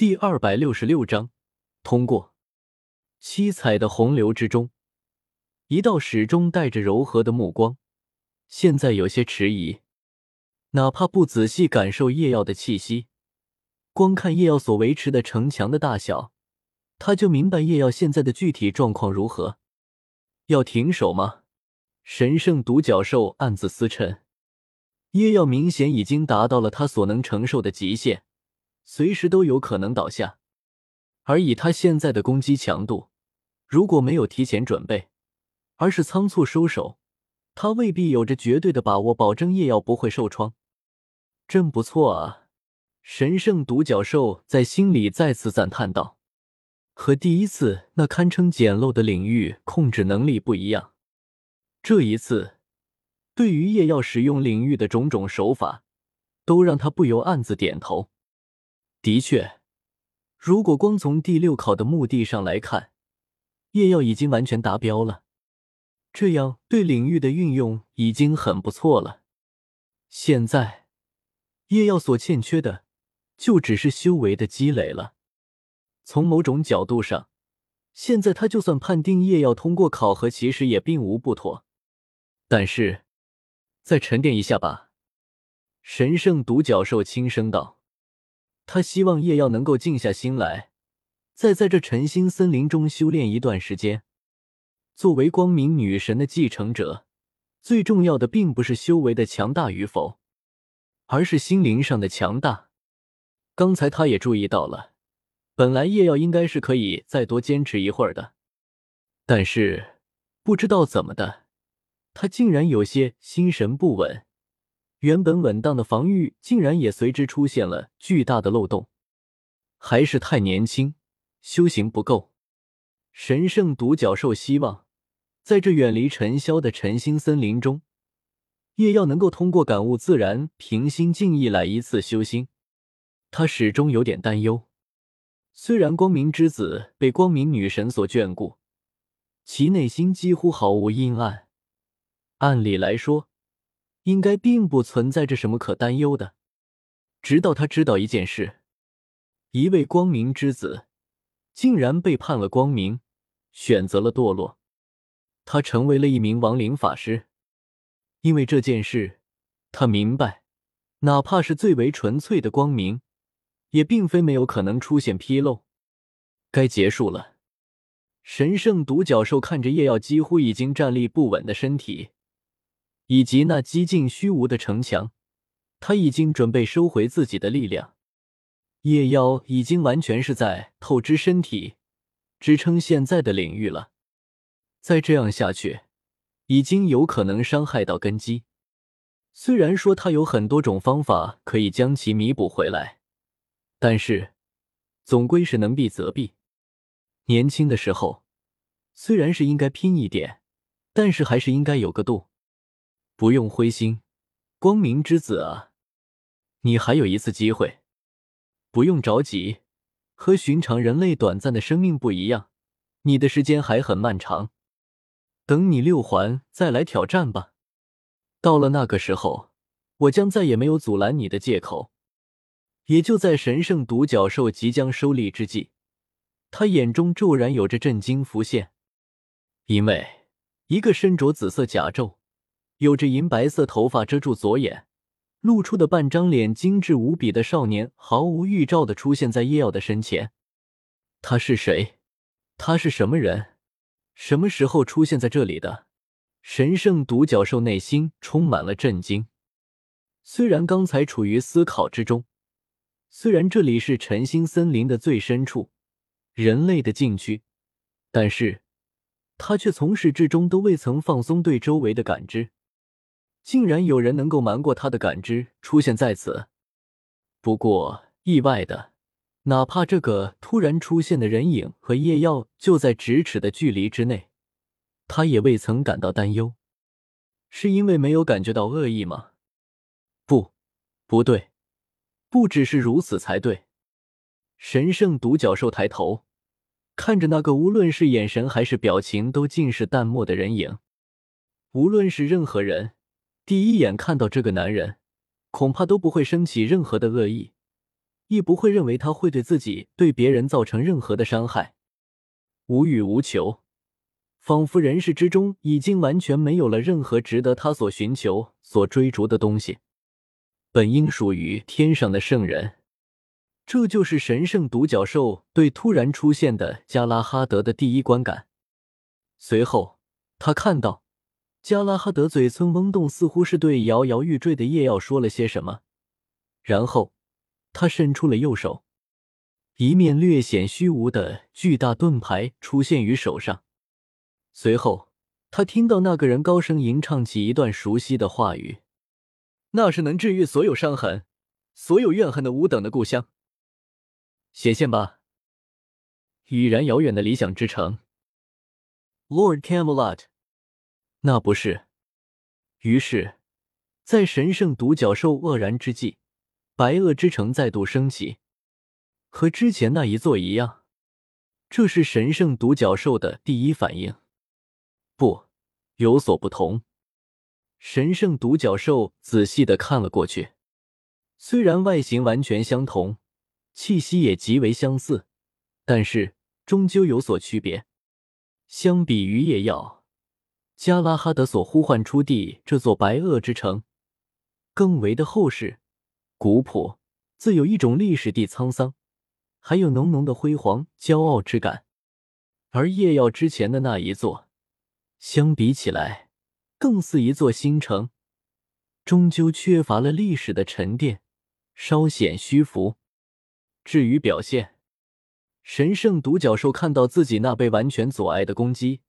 第二百六十六章通过。七彩的洪流之中，一道始终带着柔和的目光，现在有些迟疑。哪怕不仔细感受夜耀的气息，光看夜耀所维持的城墙的大小，他就明白夜耀现在的具体状况如何。要停手吗？神圣独角兽暗自思忖。夜耀明显已经达到了他所能承受的极限。随时都有可能倒下，而以他现在的攻击强度，如果没有提前准备，而是仓促收手，他未必有着绝对的把握保证叶耀不会受创。真不错啊！神圣独角兽在心里再次赞叹道：“和第一次那堪称简陋的领域控制能力不一样，这一次对于叶耀使用领域的种种手法，都让他不由暗自点头。”的确，如果光从第六考的目的上来看，叶耀已经完全达标了。这样对领域的运用已经很不错了。现在，叶耀所欠缺的就只是修为的积累了。从某种角度上，现在他就算判定叶耀通过考核，其实也并无不妥。但是，再沉淀一下吧。”神圣独角兽轻声道。他希望叶耀能够静下心来，再在这晨星森林中修炼一段时间。作为光明女神的继承者，最重要的并不是修为的强大与否，而是心灵上的强大。刚才他也注意到了，本来叶耀应该是可以再多坚持一会儿的，但是不知道怎么的，他竟然有些心神不稳。原本稳当的防御，竟然也随之出现了巨大的漏洞。还是太年轻，修行不够。神圣独角兽希望，在这远离尘嚣的晨星森林中，叶耀能够通过感悟自然、平心静意来一次修心。他始终有点担忧。虽然光明之子被光明女神所眷顾，其内心几乎毫无阴暗。按理来说，应该并不存在着什么可担忧的，直到他知道一件事：一位光明之子竟然背叛了光明，选择了堕落，他成为了一名亡灵法师。因为这件事，他明白，哪怕是最为纯粹的光明，也并非没有可能出现纰漏。该结束了。神圣独角兽看着叶耀几乎已经站立不稳的身体。以及那几近虚无的城墙，他已经准备收回自己的力量。夜妖已经完全是在透支身体，支撑现在的领域了。再这样下去，已经有可能伤害到根基。虽然说他有很多种方法可以将其弥补回来，但是总归是能避则避。年轻的时候，虽然是应该拼一点，但是还是应该有个度。不用灰心，光明之子啊，你还有一次机会，不用着急。和寻常人类短暂的生命不一样，你的时间还很漫长。等你六环再来挑战吧。到了那个时候，我将再也没有阻拦你的借口。也就在神圣独角兽即将收力之际，他眼中骤然有着震惊浮现，因为一个身着紫色甲胄。有着银白色头发遮住左眼，露出的半张脸精致无比的少年，毫无预兆的出现在叶耀的身前。他是谁？他是什么人？什么时候出现在这里的？神圣独角兽内心充满了震惊。虽然刚才处于思考之中，虽然这里是晨星森林的最深处，人类的禁区，但是他却从始至终都未曾放松对周围的感知。竟然有人能够瞒过他的感知出现在此，不过意外的，哪怕这个突然出现的人影和夜耀就在咫尺的距离之内，他也未曾感到担忧。是因为没有感觉到恶意吗？不，不对，不只是如此才对。神圣独角兽抬头看着那个无论是眼神还是表情都尽是淡漠的人影，无论是任何人。第一眼看到这个男人，恐怕都不会升起任何的恶意，亦不会认为他会对自己、对别人造成任何的伤害。无欲无求，仿佛人世之中已经完全没有了任何值得他所寻求、所追逐的东西。本应属于天上的圣人，这就是神圣独角兽对突然出现的加拉哈德的第一观感。随后，他看到加拉哈德嘴唇嗡动，似乎是对摇摇欲坠的夜耀说了些什么，然后他伸出了右手。一面略显虚无的巨大盾牌出现于手上，随后他听到那个人高声吟唱起一段熟悉的话语，那是能治愈所有伤痕、所有怨恨的五等的故乡。显现吧，已然遥远的理想之城，Lord Camelot。那不是。于是，在神圣独角兽愕然之际，白垩之城再度升起。和之前那一座一样，这是神圣独角兽的第一反应。不，有所不同。神圣独角兽仔细的看了过去，虽然外形完全相同，气息也极为相似，但是终究有所区别。相比于夜耀，加拉哈德所呼唤出地这座白垩之城，更为的厚实、古朴，自有一种历史地沧桑。还有浓浓的辉煌、骄傲之感，而夜耀之前的那一座，相比起来，更似一座新城，终究缺乏了历史的沉淀，稍显虚浮。至于表现，神圣独角兽看到自己那被完全阻碍的攻击，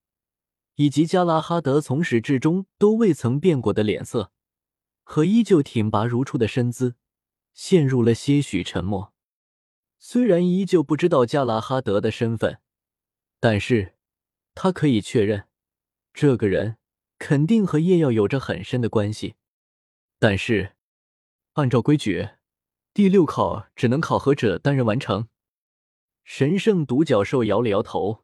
以及加拉哈德从始至终都未曾变过的脸色，和依旧挺拔如初的身姿，陷入了些许沉默。虽然依旧不知道加拉哈德的身份，但是他可以确认，这个人肯定和夜耀有着很深的关系。但是，按照规矩，第六考只能考核者单人完成。神圣独角兽摇了摇头，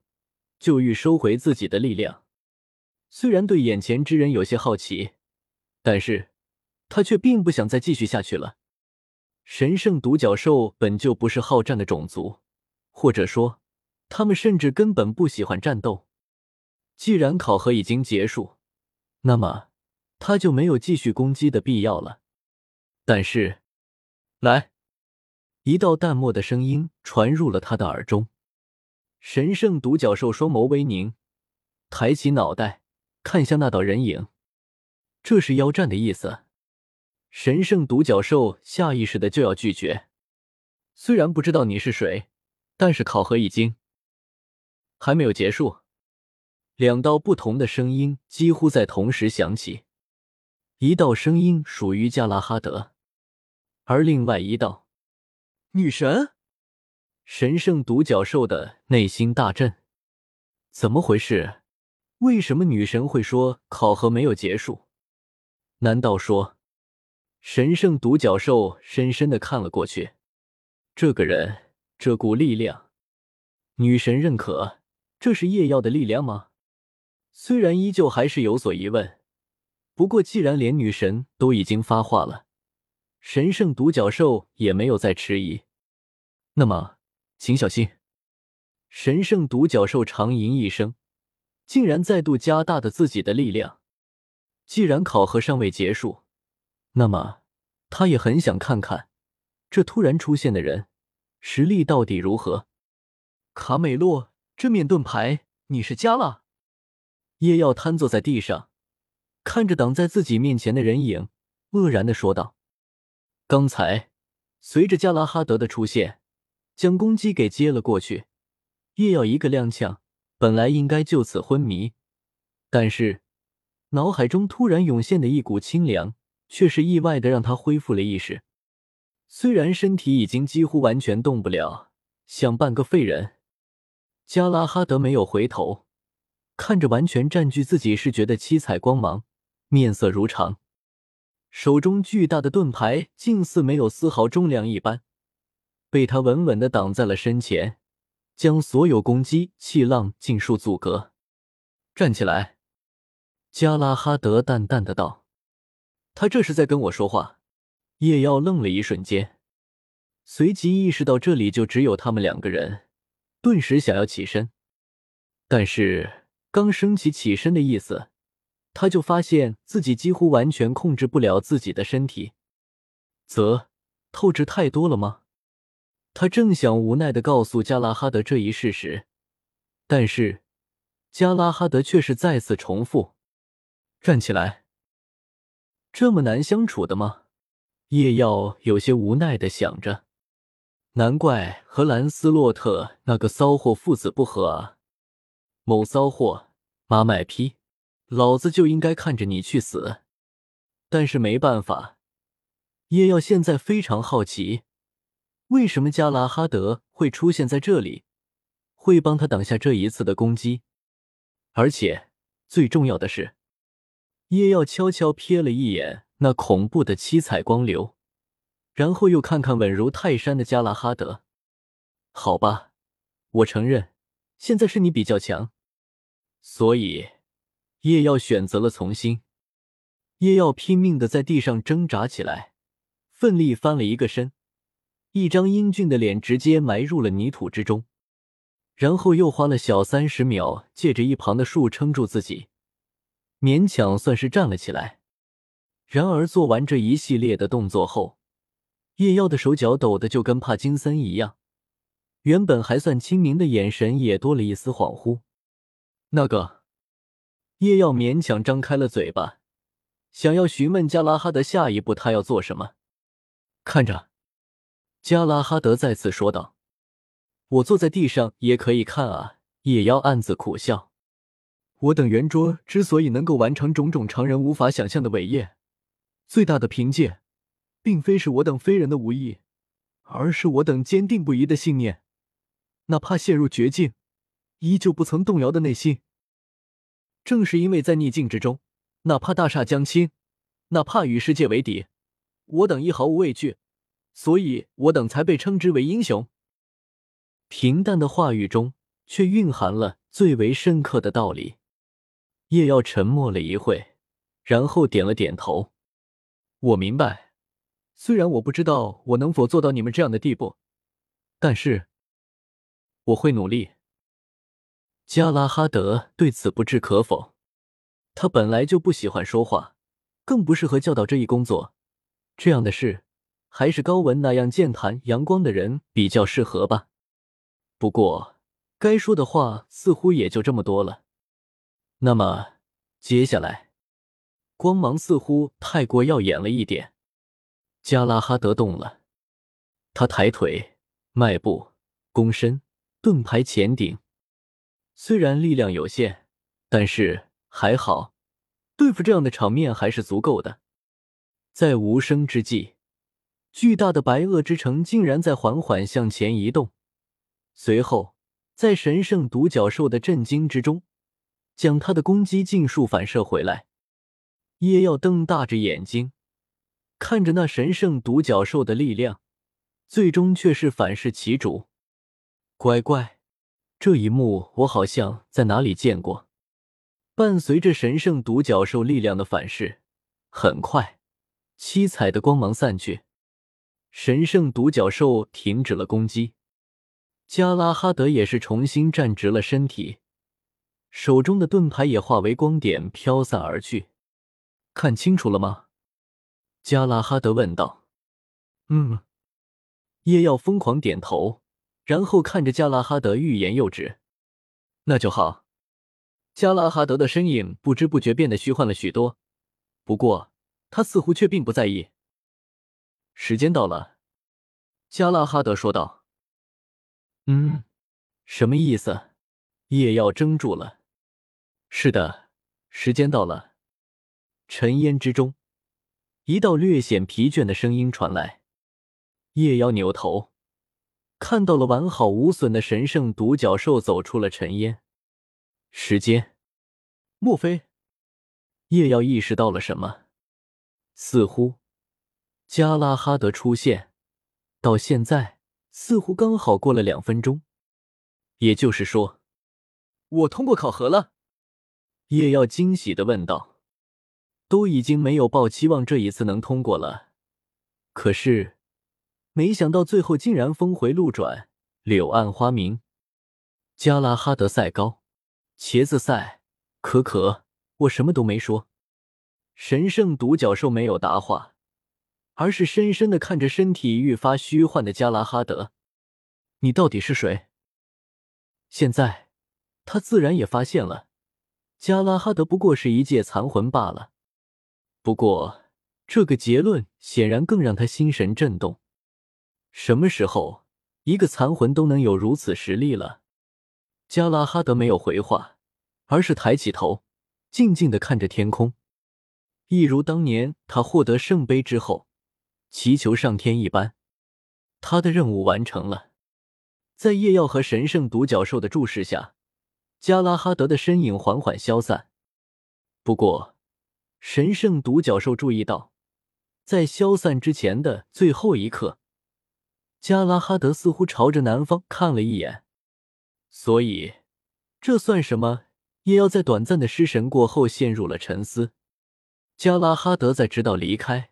就欲收回自己的力量。虽然对眼前之人有些好奇，但是他却并不想再继续下去了。神圣独角兽本就不是好战的种族，或者说，他们甚至根本不喜欢战斗。既然考核已经结束，那么他就没有继续攻击的必要了。但是，来，一道淡漠的声音传入了他的耳中。神圣独角兽双眸微凝，抬起脑袋看向那道人影，这是邀战的意思。神圣独角兽下意识的就要拒绝，虽然不知道你是谁，但是考核已经还没有结束。两道不同的声音几乎在同时响起，一道声音属于加拉哈德，而另外一道，女神。神圣独角兽的内心大震，怎么回事？为什么女神会说考核没有结束？难道说？神圣独角兽深深的看了过去，这个人，这股力量，女神认可，这是夜耀的力量吗？虽然依旧还是有所疑问，不过既然连女神都已经发话了，神圣独角兽也没有再迟疑。那么，请小心！神圣独角兽长吟一声，竟然再度加大了自己的力量。既然考核尚未结束。那么，他也很想看看这突然出现的人实力到底如何。卡美洛，这面盾牌你是加了？叶耀瘫坐在地上，看着挡在自己面前的人影，愕然的说道：“刚才随着加拉哈德的出现，将攻击给接了过去。叶耀一个踉跄，本来应该就此昏迷，但是脑海中突然涌现的一股清凉。”却是意外的让他恢复了意识，虽然身体已经几乎完全动不了，像半个废人。加拉哈德没有回头，看着完全占据自己视觉的七彩光芒，面色如常，手中巨大的盾牌竟似没有丝毫重量一般，被他稳稳的挡在了身前，将所有攻击气浪尽数阻隔。站起来，加拉哈德淡淡的道。他这是在跟我说话。叶耀愣了一瞬间，随即意识到这里就只有他们两个人，顿时想要起身，但是刚升起起身的意思，他就发现自己几乎完全控制不了自己的身体，则透支太多了吗？他正想无奈的告诉加拉哈德这一事实，但是加拉哈德却是再次重复：“站起来。”这么难相处的吗？叶耀有些无奈的想着。难怪和兰斯洛特那个骚货父子不和啊！某骚货，妈卖批，老子就应该看着你去死。但是没办法，叶耀现在非常好奇。为什么加拉哈德会出现在这里，会帮他挡下这一次的攻击？而且最重要的是，叶耀悄悄瞥了一眼那恐怖的七彩光流，然后又看看稳如泰山的加拉哈德。好吧，我承认，现在是你比较强，所以叶耀选择了从心。叶耀拼命的在地上挣扎起来，奋力翻了一个身。一张英俊的脸直接埋入了泥土之中，然后又花了小三十秒，借着一旁的树撑住自己，勉强算是站了起来。然而做完这一系列的动作后，叶耀的手脚抖得就跟帕金森一样，原本还算清明的眼神也多了一丝恍惚。那个叶耀勉强张开了嘴巴，想要询问加拉哈德下一步他要做什么，看着。加拉哈德再次说道：“我坐在地上也可以看啊。”叶妖暗自苦笑：“我等圆桌之所以能够完成种种常人无法想象的伟业，最大的凭借，并非是我等非人的武艺，而是我等坚定不移的信念。哪怕陷入绝境，依旧不曾动摇的内心。正是因为在逆境之中，哪怕大厦将倾，哪怕与世界为敌，我等亦毫无畏惧。”所以我等才被称之为英雄。平淡的话语中，却蕴含了最为深刻的道理。叶耀沉默了一会，然后点了点头：“我明白。虽然我不知道我能否做到你们这样的地步，但是我会努力。”加拉哈德对此不置可否。他本来就不喜欢说话，更不适合教导这一工作。这样的事。还是高文那样健谈阳光的人比较适合吧。不过，该说的话似乎也就这么多了。那么，接下来，光芒似乎太过耀眼了一点。加拉哈德动了，他抬腿、迈步、躬身，盾牌前顶。虽然力量有限，但是还好，对付这样的场面还是足够的。在无声之际。巨大的白垩之城竟然在缓缓向前移动，随后，在神圣独角兽的震惊之中，将他的攻击尽数反射回来。叶耀瞪大着眼睛，看着那神圣独角兽的力量，最终却是反噬其主。乖乖，这一幕我好像在哪里见过。伴随着神圣独角兽力量的反噬，很快，七彩的光芒散去。神圣独角兽停止了攻击，加拉哈德也是重新站直了身体，手中的盾牌也化为光点飘散而去。看清楚了吗？加拉哈德问道。嗯，叶耀疯狂点头，然后看着加拉哈德欲言又止。那就好。加拉哈德的身影不知不觉变得虚幻了许多，不过他似乎却并不在意。时间到了，加拉哈德说道。“嗯，什么意思？”夜耀怔住了。“是的，时间到了。”尘烟之中，一道略显疲倦的声音传来。夜妖扭头，看到了完好无损的神圣独角兽走出了尘烟。时间，莫非？夜耀意识到了什么？似乎。加拉哈德出现，到现在似乎刚好过了两分钟，也就是说，我通过考核了。叶耀惊喜的问道：“都已经没有抱期望这一次能通过了，可是没想到最后竟然峰回路转，柳暗花明。加拉哈德赛高，茄子赛，可可，我什么都没说。神圣独角兽没有答话，而是深深的看着身体愈发虚幻的加拉哈德。你到底是谁？现在，他自然也发现了，加拉哈德不过是一介残魂罢了。不过，这个结论显然更让他心神震动。什么时候，一个残魂都能有如此实力了？加拉哈德没有回话，而是抬起头，静静的看着天空，一如当年他获得圣杯之后祈求上天一般。他的任务完成了，在夜耀和神圣独角兽的注视下，加拉哈德的身影缓缓消散。不过，神圣独角兽注意到，在消散之前的最后一刻，加拉哈德似乎朝着南方看了一眼。所以，这算什么？也要在短暂的失神过后陷入了沉思。加拉哈德在直到离开，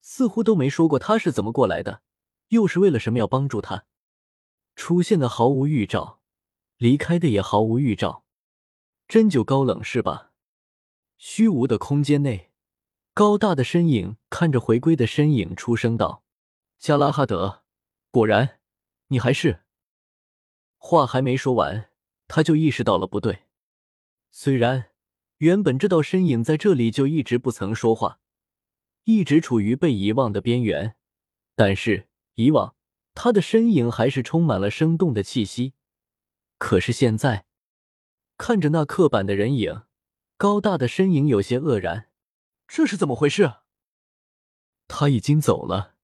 似乎都没说过他是怎么过来的，又是为了什么要帮助他。出现的毫无预兆，离开的也毫无预兆，真就高冷是吧？虚无的空间内，高大的身影看着回归的身影，出声道：“加拉哈德，果然，你还是……”话还没说完，他就意识到了不对。虽然原本这道身影在这里就一直不曾说话，一直处于被遗忘的边缘，但是以往他的身影还是充满了生动的气息。可是现在，看着那刻板的人影，高大的身影有些愕然。这是怎么回事？他已经走了。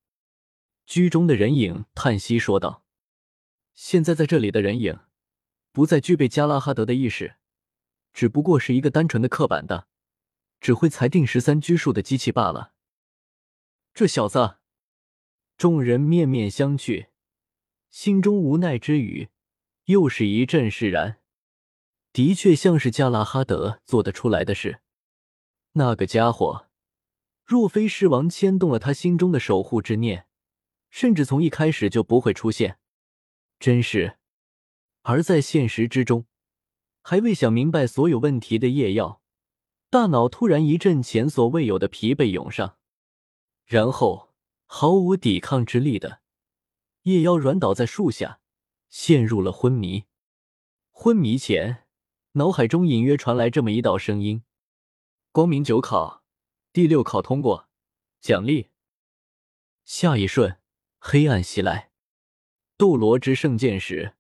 居中的人影叹息说道。现在在这里的人影，不再具备加拉哈德的意识，只不过是一个单纯的刻板的，只会裁定十三拘束的机器罢了。这小子，众人面面相觑，心中无奈之余，又是一阵释然。的确像是加拉哈德做得出来的事。那个家伙，若非狮王牵动了他心中的守护之念，甚至从一开始就不会出现。真是，而在现实之中，还未想明白所有问题的夜耀，大脑突然一阵前所未有的疲惫涌上，然后毫无抵抗之力的叶妖软倒在树下，陷入了昏迷。昏迷前，脑海中隐约传来这么一道声音：“光明九考，第六考通过，奖励。”下一瞬，黑暗袭来。斗罗之圣剑时，